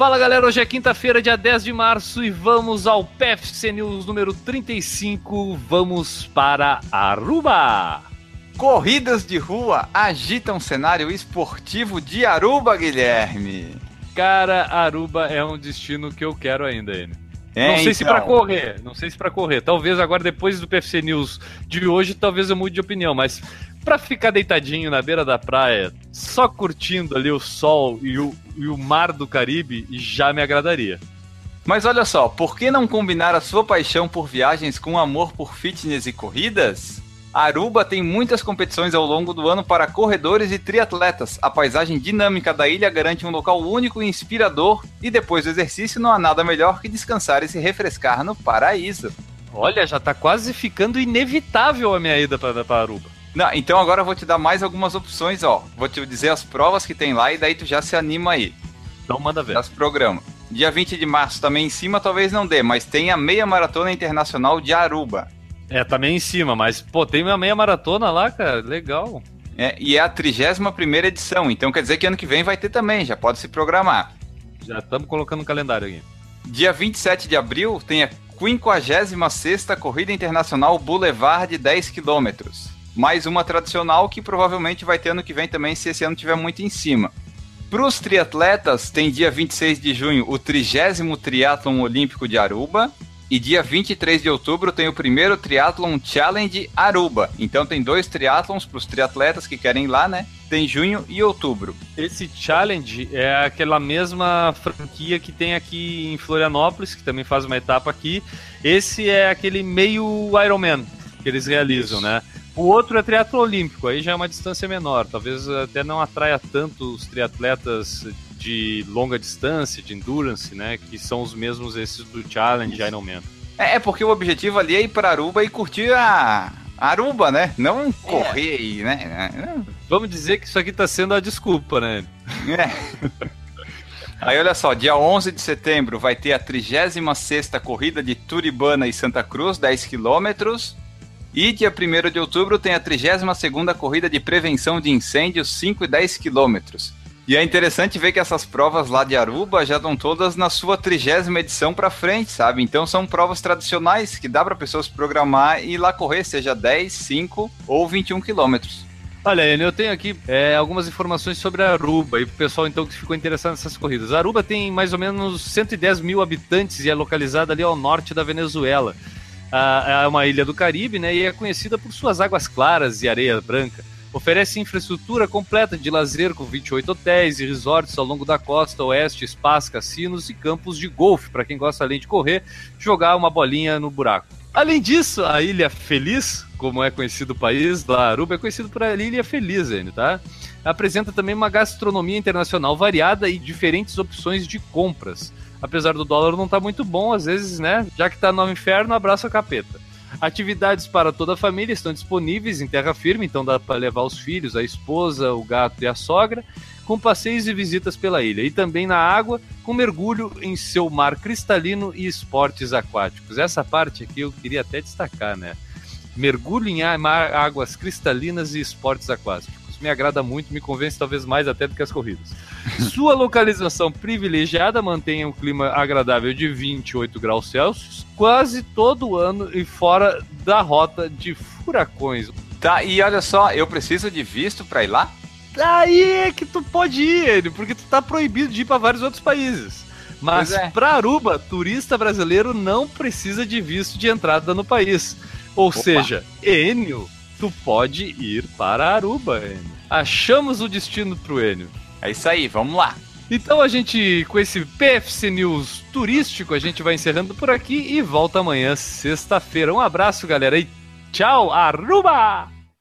Fala galera, hoje é quinta-feira, dia 10 de março e vamos ao PFC News número 35. Vamos para Aruba. Corridas de rua agitam o cenário esportivo de Aruba, Guilherme. Cara, Aruba é um destino que eu quero ainda, Enio. É, não sei então. se pra correr, não sei se pra correr. Talvez agora depois do PFC News de hoje, talvez eu mude de opinião, mas pra ficar deitadinho na beira da praia, só curtindo ali o sol e o, e o mar do Caribe, já me agradaria. Mas olha só, por que não combinar a sua paixão por viagens com o amor por fitness e corridas? Aruba tem muitas competições ao longo do ano para corredores e triatletas. A paisagem dinâmica da ilha garante um local único e inspirador, e depois do exercício não há nada melhor que descansar e se refrescar no paraíso. Olha, já tá quase ficando inevitável a minha ida pra Aruba. Não, então agora eu vou te dar mais algumas opções, ó. Vou te dizer as provas que tem lá e daí tu já se anima aí. Então manda ver. Das programas. Dia 20 de março também em cima talvez não dê, mas tem a meia maratona internacional de Aruba. É, meio em cima, mas, pô, tem uma meia maratona lá, cara, legal. É, e é a 31 primeira edição, então quer dizer que ano que vem vai ter também, já pode se programar. Já estamos colocando no calendário aqui. Dia 27 de abril tem a 56ª Corrida Internacional Boulevard de 10 km. Mais uma tradicional que provavelmente vai ter ano que vem também, se esse ano tiver muito em cima. Para os triatletas, tem dia 26 de junho o 30 Triatlon Olímpico de Aruba. E dia 23 de outubro tem o primeiro Triathlon Challenge Aruba. Então tem dois triatlons para os triatletas que querem ir lá, né? Tem junho e outubro. Esse challenge é aquela mesma franquia que tem aqui em Florianópolis, que também faz uma etapa aqui. Esse é aquele meio Ironman que eles realizam, Isso. né? O outro é triatlo olímpico, aí já é uma distância menor. Talvez até não atraia tanto os triatletas de longa distância, de endurance, né? Que são os mesmos esses do Challenge Ironman. É, é porque o objetivo ali é ir para Aruba e curtir a Aruba, né? Não correr aí, né? Vamos dizer que isso aqui tá sendo a desculpa, né? É. Aí olha só, dia 11 de setembro vai ter a 36ª corrida de Turibana e Santa Cruz, 10 quilômetros. E dia 1 de outubro tem a 32ª corrida de prevenção de incêndios, 5 e 10 quilômetros. E é interessante ver que essas provas lá de Aruba já estão todas na sua trigésima edição para frente, sabe? Então são provas tradicionais que dá para pessoas programar e ir lá correr, seja 10, 5 ou 21 quilômetros. Olha, eu tenho aqui é, algumas informações sobre Aruba e o pessoal então que ficou interessado nessas corridas. Aruba tem mais ou menos 110 mil habitantes e é localizada ali ao norte da Venezuela. É uma ilha do Caribe, né? E é conhecida por suas águas claras e areia branca. Oferece infraestrutura completa de lazer com 28 hotéis e resorts ao longo da costa oeste, spas, cassinos e campos de golfe para quem gosta além de correr, jogar uma bolinha no buraco. Além disso, a Ilha Feliz, como é conhecido o país, da Aruba é conhecido por a Ilha Feliz, ainda, tá? Apresenta também uma gastronomia internacional variada e diferentes opções de compras. Apesar do dólar não estar tá muito bom, às vezes, né? Já que tá no inferno, abraça a capeta. Atividades para toda a família estão disponíveis em terra firme, então dá para levar os filhos, a esposa, o gato e a sogra, com passeios e visitas pela ilha. E também na água, com mergulho em seu mar cristalino e esportes aquáticos. Essa parte aqui eu queria até destacar, né? Mergulho em águas cristalinas e esportes aquáticos. Me agrada muito, me convence talvez mais até do que as corridas. Sua localização privilegiada mantém um clima agradável de 28 graus Celsius quase todo ano e fora da rota de furacões. Tá, e olha só, eu preciso de visto para ir lá? Aí é que tu pode ir, porque tu tá proibido de ir para vários outros países. Mas é. para Aruba, turista brasileiro não precisa de visto de entrada no país. Ou Opa. seja, Enio, tu pode ir para Aruba, Enio. Achamos o destino pro Enio. É isso aí, vamos lá. Então a gente, com esse PFC News turístico, a gente vai encerrando por aqui e volta amanhã, sexta-feira. Um abraço, galera, e tchau, Aruba!